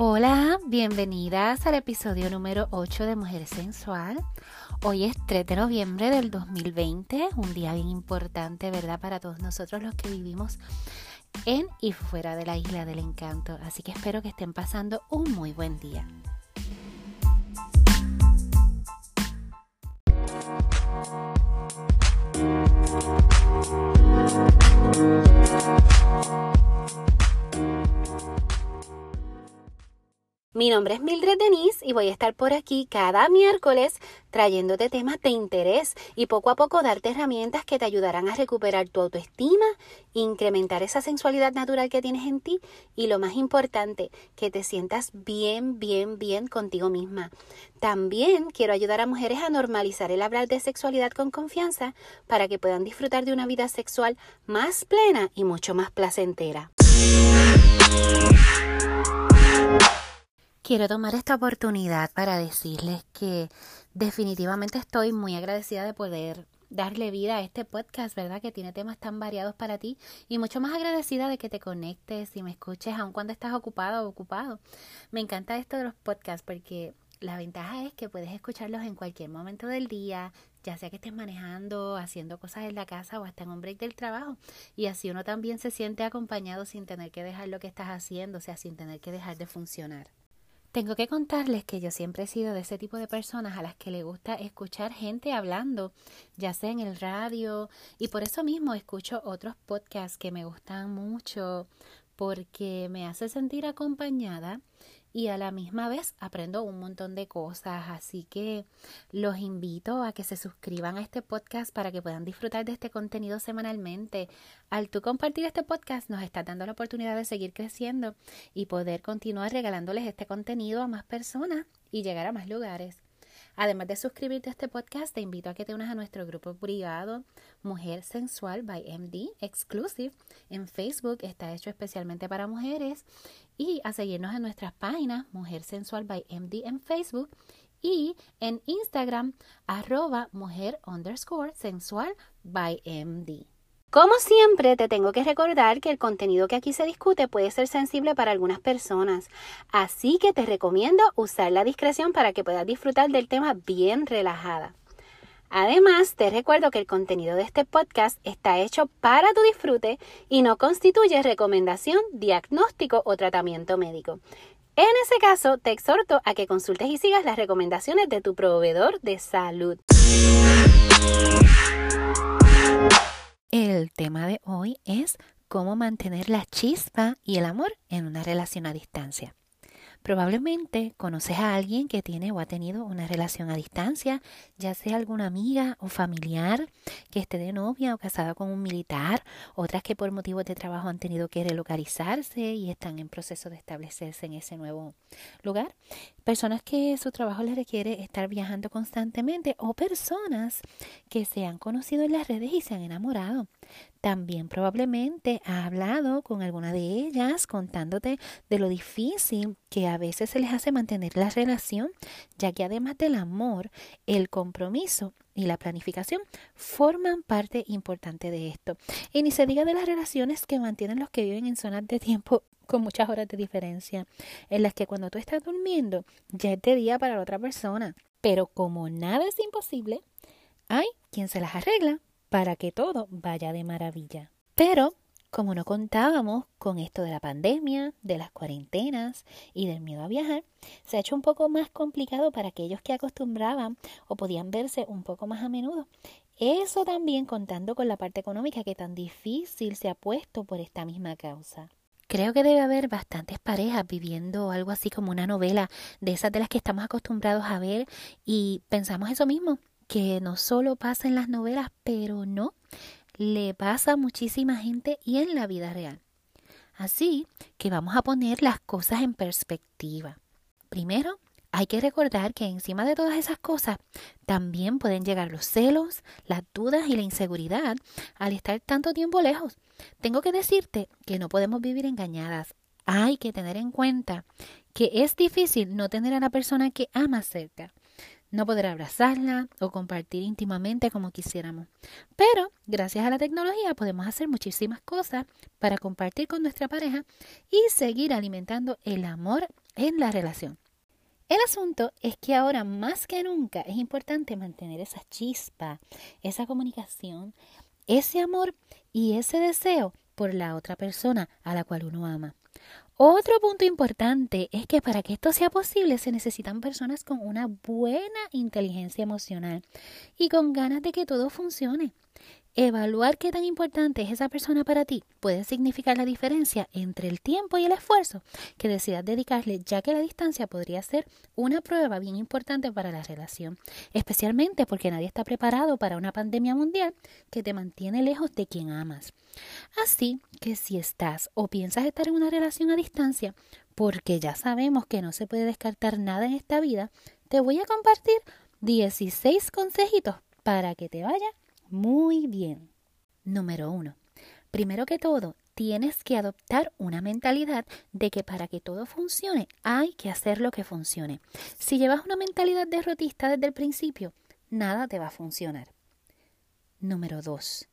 Hola, bienvenidas al episodio número 8 de Mujer Sensual. Hoy es 3 de noviembre del 2020, un día bien importante, ¿verdad? Para todos nosotros los que vivimos en y fuera de la isla del encanto. Así que espero que estén pasando un muy buen día. Mi nombre es Mildred Denise y voy a estar por aquí cada miércoles trayéndote temas de interés y poco a poco darte herramientas que te ayudarán a recuperar tu autoestima, incrementar esa sensualidad natural que tienes en ti y lo más importante, que te sientas bien, bien, bien contigo misma. También quiero ayudar a mujeres a normalizar el hablar de sexualidad con confianza para que puedan disfrutar de una vida sexual más plena y mucho más placentera. Quiero tomar esta oportunidad para decirles que definitivamente estoy muy agradecida de poder darle vida a este podcast, ¿verdad? Que tiene temas tan variados para ti y mucho más agradecida de que te conectes y me escuches aun cuando estás ocupado o ocupado. Me encanta esto de los podcasts porque la ventaja es que puedes escucharlos en cualquier momento del día, ya sea que estés manejando, haciendo cosas en la casa o hasta en un break del trabajo. Y así uno también se siente acompañado sin tener que dejar lo que estás haciendo, o sea, sin tener que dejar de funcionar. Tengo que contarles que yo siempre he sido de ese tipo de personas a las que le gusta escuchar gente hablando, ya sea en el radio, y por eso mismo escucho otros podcasts que me gustan mucho porque me hace sentir acompañada y a la misma vez aprendo un montón de cosas. Así que los invito a que se suscriban a este podcast para que puedan disfrutar de este contenido semanalmente. Al tú compartir este podcast nos está dando la oportunidad de seguir creciendo y poder continuar regalándoles este contenido a más personas y llegar a más lugares. Además de suscribirte a este podcast, te invito a que te unas a nuestro grupo privado Mujer Sensual by MD Exclusive. En Facebook está hecho especialmente para mujeres y a seguirnos en nuestras páginas Mujer Sensual by MD en Facebook y en Instagram arroba mujer underscore sensual by MD. Como siempre, te tengo que recordar que el contenido que aquí se discute puede ser sensible para algunas personas, así que te recomiendo usar la discreción para que puedas disfrutar del tema bien relajada. Además, te recuerdo que el contenido de este podcast está hecho para tu disfrute y no constituye recomendación, diagnóstico o tratamiento médico. En ese caso, te exhorto a que consultes y sigas las recomendaciones de tu proveedor de salud. El tema de hoy es cómo mantener la chispa y el amor en una relación a distancia. Probablemente conoces a alguien que tiene o ha tenido una relación a distancia, ya sea alguna amiga o familiar que esté de novia o casada con un militar, otras que por motivos de trabajo han tenido que relocalizarse y están en proceso de establecerse en ese nuevo lugar, personas que su trabajo les requiere estar viajando constantemente o personas que se han conocido en las redes y se han enamorado. También probablemente ha hablado con alguna de ellas contándote de lo difícil que a veces se les hace mantener la relación, ya que además del amor, el compromiso y la planificación forman parte importante de esto. Y ni se diga de las relaciones que mantienen los que viven en zonas de tiempo con muchas horas de diferencia, en las que cuando tú estás durmiendo ya es de día para la otra persona. Pero como nada es imposible, hay quien se las arregla para que todo vaya de maravilla. Pero, como no contábamos con esto de la pandemia, de las cuarentenas y del miedo a viajar, se ha hecho un poco más complicado para aquellos que acostumbraban o podían verse un poco más a menudo. Eso también contando con la parte económica que tan difícil se ha puesto por esta misma causa. Creo que debe haber bastantes parejas viviendo algo así como una novela de esas de las que estamos acostumbrados a ver y pensamos eso mismo, que no solo pasa en las novelas, pero no, le pasa a muchísima gente y en la vida real. Así que vamos a poner las cosas en perspectiva. Primero, hay que recordar que encima de todas esas cosas también pueden llegar los celos, las dudas y la inseguridad al estar tanto tiempo lejos. Tengo que decirte que no podemos vivir engañadas. Hay que tener en cuenta que es difícil no tener a la persona que ama cerca no poder abrazarla o compartir íntimamente como quisiéramos. Pero gracias a la tecnología podemos hacer muchísimas cosas para compartir con nuestra pareja y seguir alimentando el amor en la relación. El asunto es que ahora más que nunca es importante mantener esa chispa, esa comunicación, ese amor y ese deseo por la otra persona a la cual uno ama. Otro punto importante es que para que esto sea posible se necesitan personas con una buena inteligencia emocional y con ganas de que todo funcione. Evaluar qué tan importante es esa persona para ti puede significar la diferencia entre el tiempo y el esfuerzo que decidas dedicarle, ya que la distancia podría ser una prueba bien importante para la relación, especialmente porque nadie está preparado para una pandemia mundial que te mantiene lejos de quien amas. Así que si estás o piensas estar en una relación a distancia, porque ya sabemos que no se puede descartar nada en esta vida, te voy a compartir 16 consejitos para que te vaya muy bien. Número uno. Primero que todo, tienes que adoptar una mentalidad de que para que todo funcione hay que hacer lo que funcione. Si llevas una mentalidad derrotista desde el principio, nada te va a funcionar. Número dos.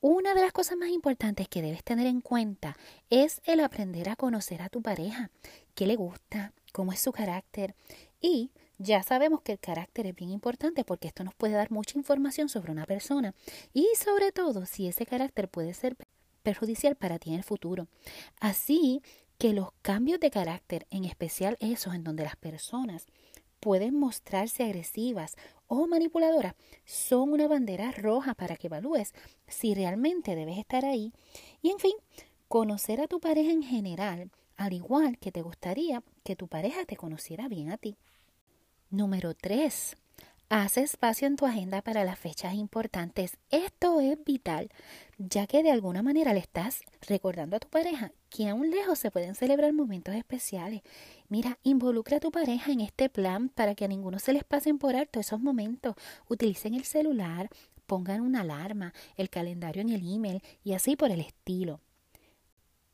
Una de las cosas más importantes que debes tener en cuenta es el aprender a conocer a tu pareja, qué le gusta, cómo es su carácter y ya sabemos que el carácter es bien importante porque esto nos puede dar mucha información sobre una persona y sobre todo si ese carácter puede ser perjudicial para ti en el futuro. Así que los cambios de carácter, en especial esos en donde las personas pueden mostrarse agresivas o manipuladoras, son una bandera roja para que evalúes si realmente debes estar ahí. Y en fin, conocer a tu pareja en general, al igual que te gustaría que tu pareja te conociera bien a ti. Número 3. Haz espacio en tu agenda para las fechas importantes. Esto es vital, ya que de alguna manera le estás recordando a tu pareja que aún lejos se pueden celebrar momentos especiales. Mira, involucra a tu pareja en este plan para que a ninguno se les pasen por alto esos momentos. Utilicen el celular, pongan una alarma, el calendario en el email y así por el estilo.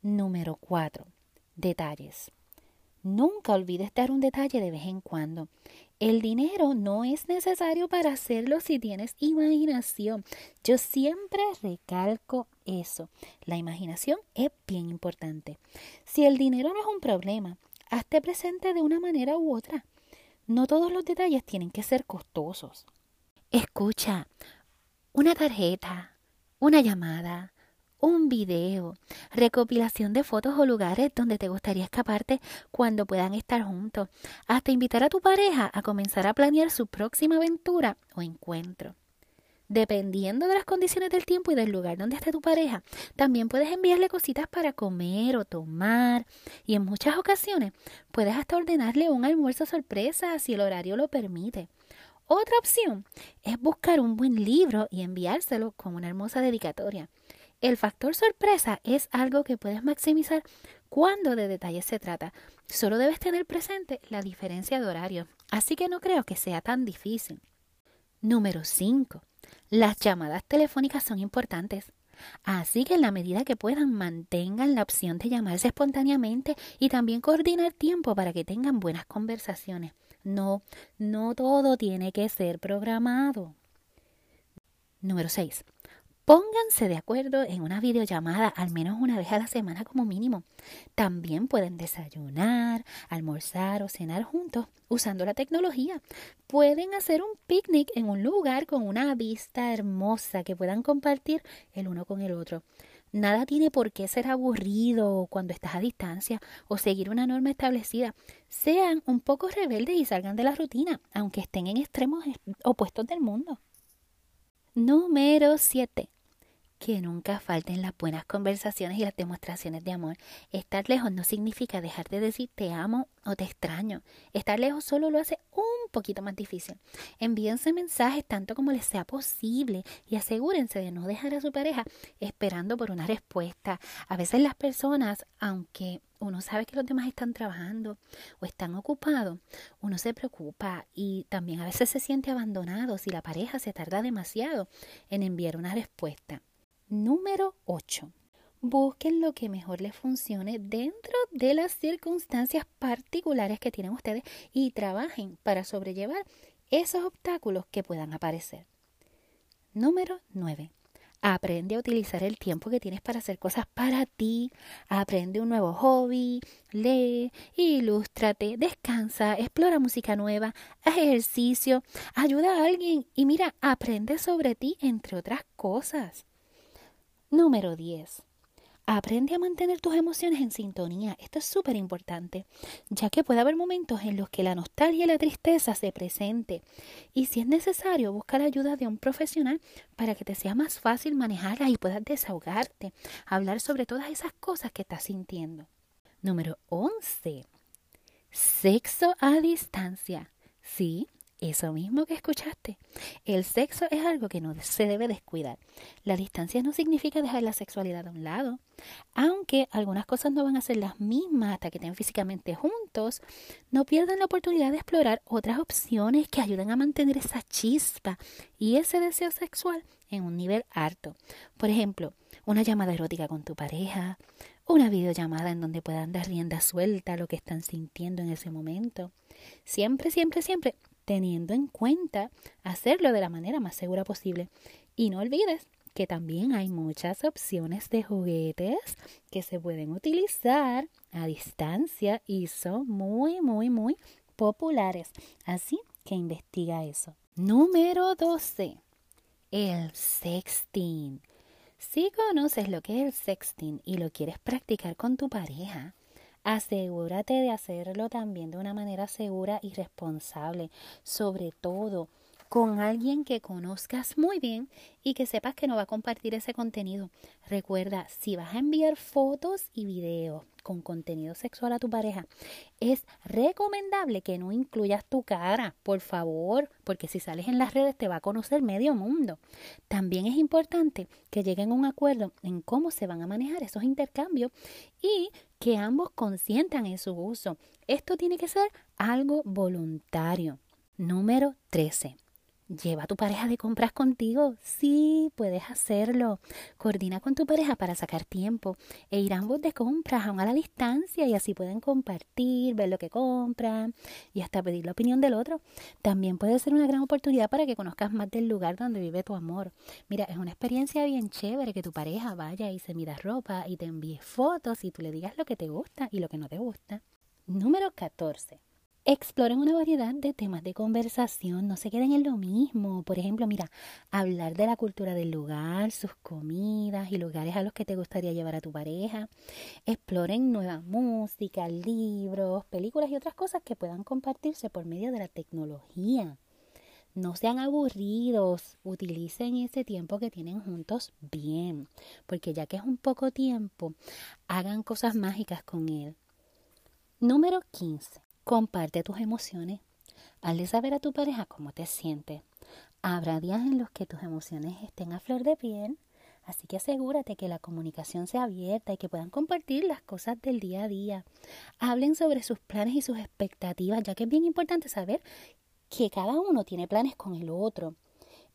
Número 4. Detalles. Nunca olvides dar un detalle de vez en cuando. El dinero no es necesario para hacerlo si tienes imaginación. Yo siempre recalco eso. La imaginación es bien importante. Si el dinero no es un problema, hazte presente de una manera u otra. No todos los detalles tienen que ser costosos. Escucha, una tarjeta, una llamada, un video, recopilación de fotos o lugares donde te gustaría escaparte cuando puedan estar juntos, hasta invitar a tu pareja a comenzar a planear su próxima aventura o encuentro. Dependiendo de las condiciones del tiempo y del lugar donde esté tu pareja, también puedes enviarle cositas para comer o tomar y en muchas ocasiones puedes hasta ordenarle un almuerzo sorpresa si el horario lo permite. Otra opción es buscar un buen libro y enviárselo con una hermosa dedicatoria. El factor sorpresa es algo que puedes maximizar cuando de detalles se trata. Solo debes tener presente la diferencia de horario, así que no creo que sea tan difícil. Número 5. Las llamadas telefónicas son importantes. Así que en la medida que puedan mantengan la opción de llamarse espontáneamente y también coordinar tiempo para que tengan buenas conversaciones. No, no todo tiene que ser programado. Número 6. Pónganse de acuerdo en una videollamada al menos una vez a la semana como mínimo. También pueden desayunar, almorzar o cenar juntos usando la tecnología. Pueden hacer un picnic en un lugar con una vista hermosa que puedan compartir el uno con el otro. Nada tiene por qué ser aburrido cuando estás a distancia o seguir una norma establecida. Sean un poco rebeldes y salgan de la rutina, aunque estén en extremos opuestos del mundo. Número 7 que nunca falten las buenas conversaciones y las demostraciones de amor. Estar lejos no significa dejar de decir te amo o te extraño. Estar lejos solo lo hace un poquito más difícil. Envíense mensajes tanto como les sea posible y asegúrense de no dejar a su pareja esperando por una respuesta. A veces las personas, aunque uno sabe que los demás están trabajando o están ocupados, uno se preocupa y también a veces se siente abandonado si la pareja se tarda demasiado en enviar una respuesta. Número 8. Busquen lo que mejor les funcione dentro de las circunstancias particulares que tienen ustedes y trabajen para sobrellevar esos obstáculos que puedan aparecer. Número 9. Aprende a utilizar el tiempo que tienes para hacer cosas para ti. Aprende un nuevo hobby. Lee, ilústrate, descansa, explora música nueva, ejercicio, ayuda a alguien y mira, aprende sobre ti, entre otras cosas. Número 10. Aprende a mantener tus emociones en sintonía. Esto es súper importante, ya que puede haber momentos en los que la nostalgia y la tristeza se presente. Y si es necesario, buscar ayuda de un profesional para que te sea más fácil manejarlas y puedas desahogarte, hablar sobre todas esas cosas que estás sintiendo. Número 11. Sexo a distancia. Sí, eso mismo que escuchaste. El sexo es algo que no se debe descuidar. La distancia no significa dejar la sexualidad a un lado. Aunque algunas cosas no van a ser las mismas hasta que estén físicamente juntos, no pierdan la oportunidad de explorar otras opciones que ayuden a mantener esa chispa y ese deseo sexual en un nivel alto. Por ejemplo, una llamada erótica con tu pareja, una videollamada en donde puedan dar rienda suelta a lo que están sintiendo en ese momento. Siempre, siempre, siempre teniendo en cuenta hacerlo de la manera más segura posible. Y no olvides que también hay muchas opciones de juguetes que se pueden utilizar a distancia y son muy, muy, muy populares. Así que investiga eso. Número 12. El sexting. Si conoces lo que es el sexting y lo quieres practicar con tu pareja, Asegúrate de hacerlo también de una manera segura y responsable, sobre todo con alguien que conozcas muy bien y que sepas que no va a compartir ese contenido. Recuerda, si vas a enviar fotos y videos con contenido sexual a tu pareja, es recomendable que no incluyas tu cara, por favor, porque si sales en las redes te va a conocer medio mundo. También es importante que lleguen a un acuerdo en cómo se van a manejar esos intercambios y que ambos consientan en su uso. Esto tiene que ser algo voluntario. Número 13. Lleva a tu pareja de compras contigo. Sí, puedes hacerlo. Coordina con tu pareja para sacar tiempo e ir ambos de compras aún a la distancia y así pueden compartir, ver lo que compran y hasta pedir la opinión del otro. También puede ser una gran oportunidad para que conozcas más del lugar donde vive tu amor. Mira, es una experiencia bien chévere que tu pareja vaya y se mira ropa y te envíe fotos y tú le digas lo que te gusta y lo que no te gusta. Número 14. Exploren una variedad de temas de conversación, no se queden en lo mismo. Por ejemplo, mira, hablar de la cultura del lugar, sus comidas y lugares a los que te gustaría llevar a tu pareja. Exploren nueva música, libros, películas y otras cosas que puedan compartirse por medio de la tecnología. No sean aburridos, utilicen ese tiempo que tienen juntos bien, porque ya que es un poco tiempo, hagan cosas mágicas con él. Número 15 Comparte tus emociones. Hazle saber a tu pareja cómo te sientes. Habrá días en los que tus emociones estén a flor de piel, así que asegúrate que la comunicación sea abierta y que puedan compartir las cosas del día a día. Hablen sobre sus planes y sus expectativas, ya que es bien importante saber que cada uno tiene planes con el otro.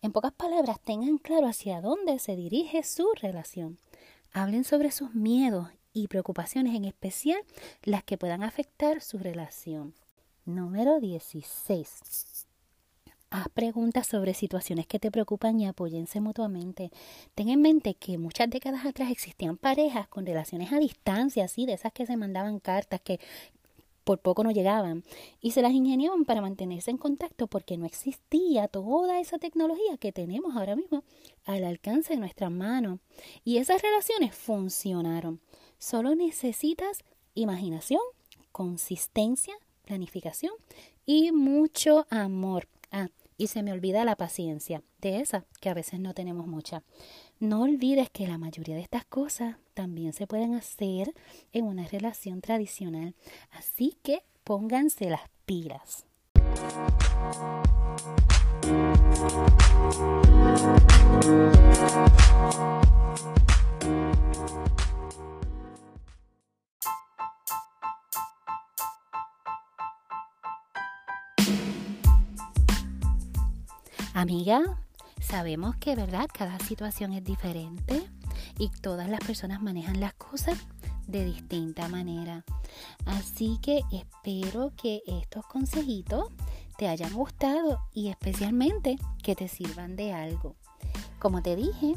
En pocas palabras, tengan claro hacia dónde se dirige su relación. Hablen sobre sus miedos y preocupaciones, en especial las que puedan afectar su relación. Número 16. Haz preguntas sobre situaciones que te preocupan y apóyense mutuamente. Ten en mente que muchas décadas atrás existían parejas con relaciones a distancia, así, de esas que se mandaban cartas que por poco no llegaban y se las ingeniaban para mantenerse en contacto porque no existía toda esa tecnología que tenemos ahora mismo al alcance de nuestras manos. Y esas relaciones funcionaron. Solo necesitas imaginación, consistencia, planificación y mucho amor. Ah, y se me olvida la paciencia, de esa que a veces no tenemos mucha. No olvides que la mayoría de estas cosas también se pueden hacer en una relación tradicional, así que pónganse las pilas. Amiga, sabemos que, ¿verdad? Cada situación es diferente y todas las personas manejan las cosas de distinta manera. Así que espero que estos consejitos te hayan gustado y especialmente que te sirvan de algo. Como te dije,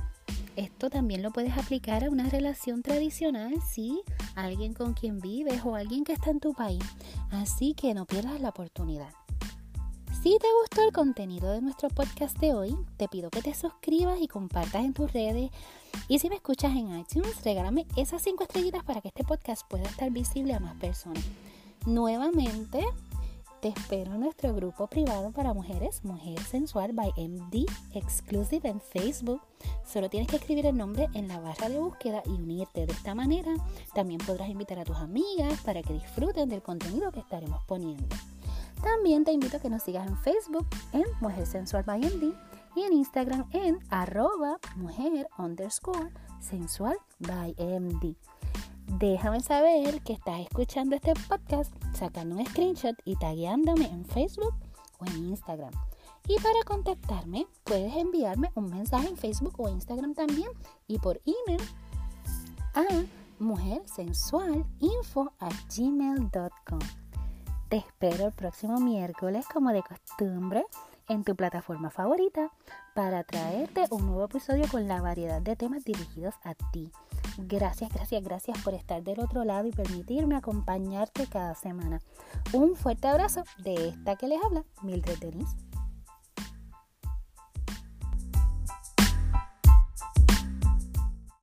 Esto también lo puedes aplicar a una relación tradicional, sí, alguien con quien vives o alguien que está en tu país. Así que no pierdas la oportunidad. Si te gustó el contenido de nuestro podcast de hoy, te pido que te suscribas y compartas en tus redes. Y si me escuchas en iTunes, regálame esas cinco estrellitas para que este podcast pueda estar visible a más personas. Nuevamente, te espero en nuestro grupo privado para mujeres, Mujer Sensual by MD Exclusive en Facebook. Solo tienes que escribir el nombre en la barra de búsqueda y unirte. De esta manera, también podrás invitar a tus amigas para que disfruten del contenido que estaremos poniendo. También te invito a que nos sigas en Facebook en Mujer Sensual by MD y en Instagram en arroba mujer underscore sensual by MD. Déjame saber que estás escuchando este podcast sacando un screenshot y tagueándome en Facebook o en Instagram. Y para contactarme puedes enviarme un mensaje en Facebook o Instagram también y por email a mujersensualinfo@gmail.com. Te espero el próximo miércoles, como de costumbre, en tu plataforma favorita para traerte un nuevo episodio con la variedad de temas dirigidos a ti. Gracias, gracias, gracias por estar del otro lado y permitirme acompañarte cada semana. Un fuerte abrazo de esta que les habla, Mildred Denis.